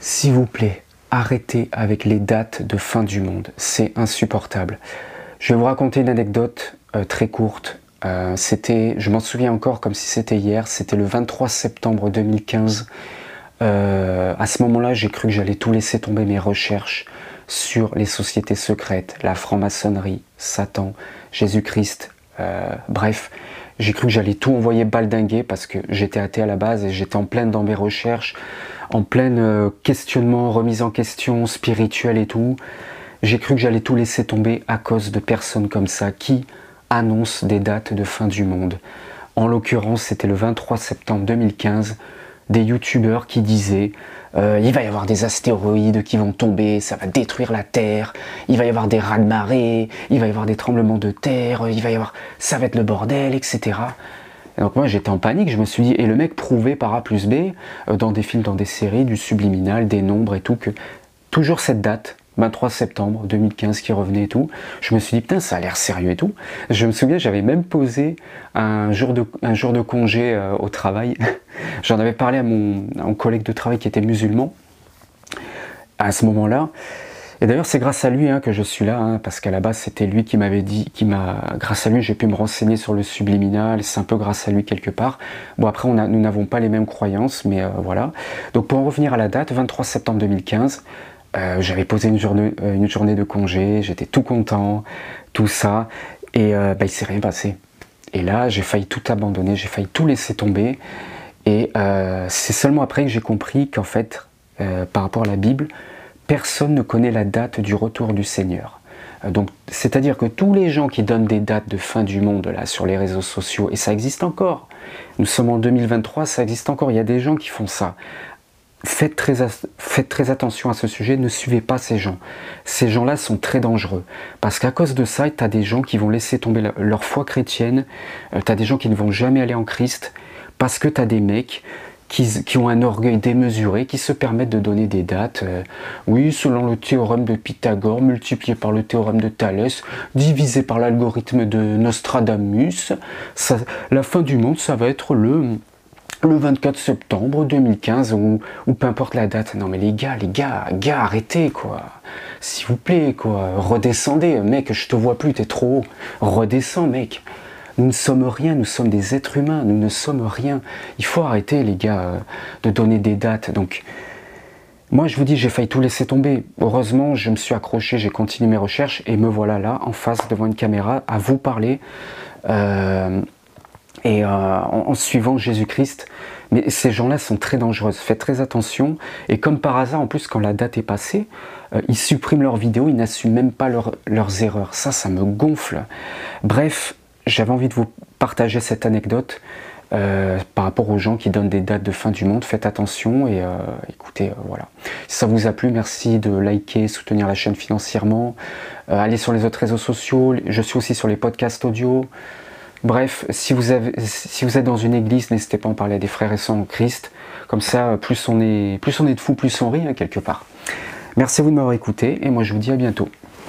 S'il vous plaît, arrêtez avec les dates de fin du monde. C'est insupportable. Je vais vous raconter une anecdote euh, très courte. Euh, c'était, je m'en souviens encore comme si c'était hier, c'était le 23 septembre 2015. Euh, à ce moment-là, j'ai cru que j'allais tout laisser tomber mes recherches sur les sociétés secrètes, la franc-maçonnerie, Satan, Jésus-Christ, bref, j'ai cru que j'allais tout envoyer baldinguer parce que j'étais athée à la base et j'étais en pleine dans mes recherches, en plein questionnement, remise en question spirituelle et tout. J'ai cru que j'allais tout laisser tomber à cause de personnes comme ça qui annonce des dates de fin du monde. En l'occurrence, c'était le 23 septembre 2015, des youtubeurs qui disaient euh, il va y avoir des astéroïdes qui vont tomber, ça va détruire la Terre, il va y avoir des rats de marée, il va y avoir des tremblements de terre, il va y avoir, ça va être le bordel, etc. donc moi j'étais en panique, je me suis dit, et le mec prouvait par A plus B, euh, dans des films, dans des séries, du subliminal, des nombres et tout, que toujours cette date, 23 septembre 2015 qui revenait et tout. Je me suis dit, putain, ça a l'air sérieux et tout. Je me souviens, j'avais même posé un jour de, un jour de congé euh, au travail. J'en avais parlé à mon, collègue de travail qui était musulman à ce moment-là. Et d'ailleurs, c'est grâce à lui hein, que je suis là, hein, parce qu'à la base, c'était lui qui m'avait dit, qui m'a, grâce à lui, j'ai pu me renseigner sur le subliminal. C'est un peu grâce à lui quelque part. Bon, après, nous n'avons pas les mêmes croyances, mais euh, voilà. Donc, pour en revenir à la date, 23 septembre 2015, euh, j'avais posé une journée, euh, une journée de congé, j'étais tout content, tout ça, et euh, bah, il s'est rien passé. Et là, j'ai failli tout abandonner, j'ai failli tout laisser tomber. Et c'est seulement après que j'ai compris qu'en fait, par rapport à la Bible, personne ne connaît la date du retour du Seigneur. Donc, c'est-à-dire que tous les gens qui donnent des dates de fin du monde sur les réseaux sociaux, et ça existe encore. Nous sommes en 2023, ça existe encore. Il y a des gens qui font ça faites très, faites très attention à ce sujet, ne suivez pas ces gens. Ces gens-là sont très dangereux. Parce qu'à cause de ça, tu as des gens qui vont laisser tomber leur foi chrétienne, euh, tu as des gens qui ne vont jamais aller en Christ, parce que tu as des mecs qui, ont un orgueil démesuré, qui se permettent de donner des dates. Euh, oui, selon le théorème de Pythagore, multiplié par le théorème de Thalès, divisé par l'algorithme de Nostradamus, la fin du monde, ça va être le le 24 septembre 2015 ou, peu importe la date. Non mais les gars, les gars, gars, arrêtez quoi. S'il vous plaît quoi, redescendez, mec, je te vois plus, t'es trop haut. Redescends mec. Nous ne sommes rien, nous sommes des êtres humains, nous ne sommes rien. Il faut arrêter les gars euh, de donner des dates. Donc moi je vous dis, j'ai failli tout laisser tomber. Heureusement, je me suis accroché, j'ai continué mes recherches et me voilà là en face devant une caméra à vous parler. Euh, et euh, en, suivant Jésus-Christ. Mais ces gens-là sont très dangereux, faites très attention. Et comme par hasard, en plus, quand la date est passée, ils suppriment leurs vidéos, ils n'assument même pas leurs erreurs. Ça, ça me gonfle. Bref, j'avais envie de vous partager cette anecdote. Euh, par rapport aux gens qui donnent des dates de fin du monde, faites attention et écoutez, voilà. Si ça vous a plu, merci de liker, soutenir la chaîne financièrement. allez sur les autres réseaux sociaux, je suis aussi sur les podcasts audio. Bref, si vous, êtes dans une église, n'hésitez pas à en parler à des frères et sœurs en Christ. Comme ça, plus on est, plus on est de fous, plus on rit, hein, quelque part. Merci à vous de m'avoir écouté, et moi je vous dis à bientôt.